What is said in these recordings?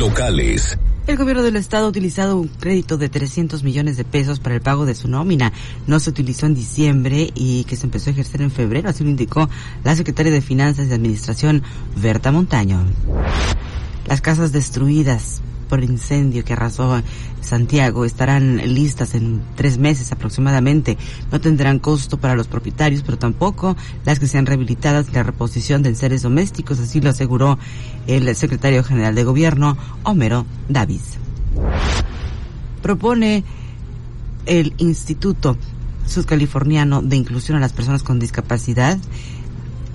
locales. El gobierno del estado ha utilizado un crédito de 300 millones de pesos para el pago de su nómina. No se utilizó en diciembre y que se empezó a ejercer en febrero, así lo indicó la secretaria de Finanzas y Administración, Berta Montaño. Las casas destruidas por incendio que arrasó Santiago estarán listas en tres meses aproximadamente. No tendrán costo para los propietarios, pero tampoco las que sean rehabilitadas la reposición de seres domésticos, así lo aseguró el secretario general de gobierno, Homero Davis. Propone el Instituto Sudcaliforniano de Inclusión a las Personas con Discapacidad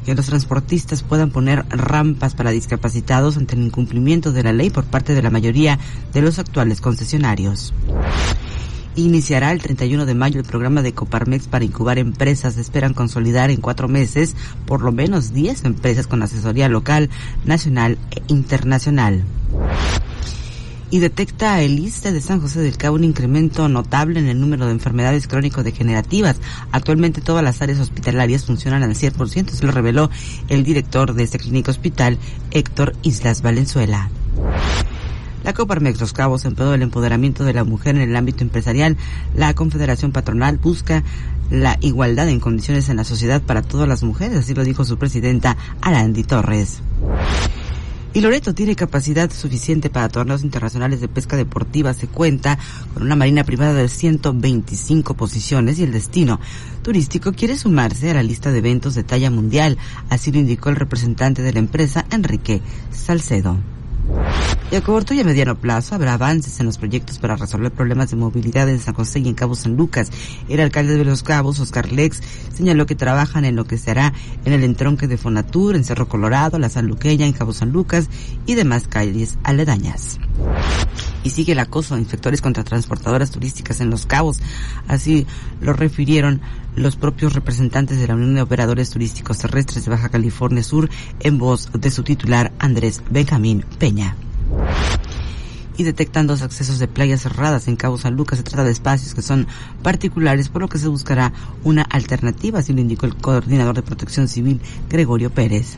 que los transportistas puedan poner rampas para discapacitados ante el incumplimiento de la ley por parte de la mayoría de los actuales concesionarios. Iniciará el 31 de mayo el programa de Coparmex para incubar empresas. Esperan consolidar en cuatro meses por lo menos 10 empresas con asesoría local, nacional e internacional y detecta el ISTE de San José del Cabo un incremento notable en el número de enfermedades crónico-degenerativas. Actualmente todas las áreas hospitalarias funcionan al 100%, se lo reveló el director de este clínico hospital, Héctor Islas Valenzuela. La Coparmex Los Cabos empezó el empoderamiento de la mujer en el ámbito empresarial. La Confederación Patronal busca la igualdad en condiciones en la sociedad para todas las mujeres, así lo dijo su presidenta Arandi Torres. Y Loreto tiene capacidad suficiente para torneos internacionales de pesca deportiva. Se cuenta con una marina privada de 125 posiciones y el destino turístico quiere sumarse a la lista de eventos de talla mundial. Así lo indicó el representante de la empresa, Enrique Salcedo. Y a corto y a mediano plazo habrá avances en los proyectos para resolver problemas de movilidad en San José y en Cabo San Lucas. El alcalde de Los Cabos, Oscar Lex, señaló que trabajan en lo que se hará en el entronque de Fonatur, en Cerro Colorado, la San Luqueña, en Cabo San Lucas y demás calles aledañas y sigue el acoso a inspectores contra transportadoras turísticas en Los Cabos. Así lo refirieron los propios representantes de la Unión de Operadores Turísticos Terrestres de Baja California Sur en voz de su titular Andrés Benjamín Peña y detectan dos accesos de playas cerradas en Cabo San Lucas. Se trata de espacios que son particulares, por lo que se buscará una alternativa, así lo indicó el coordinador de protección civil, Gregorio Pérez.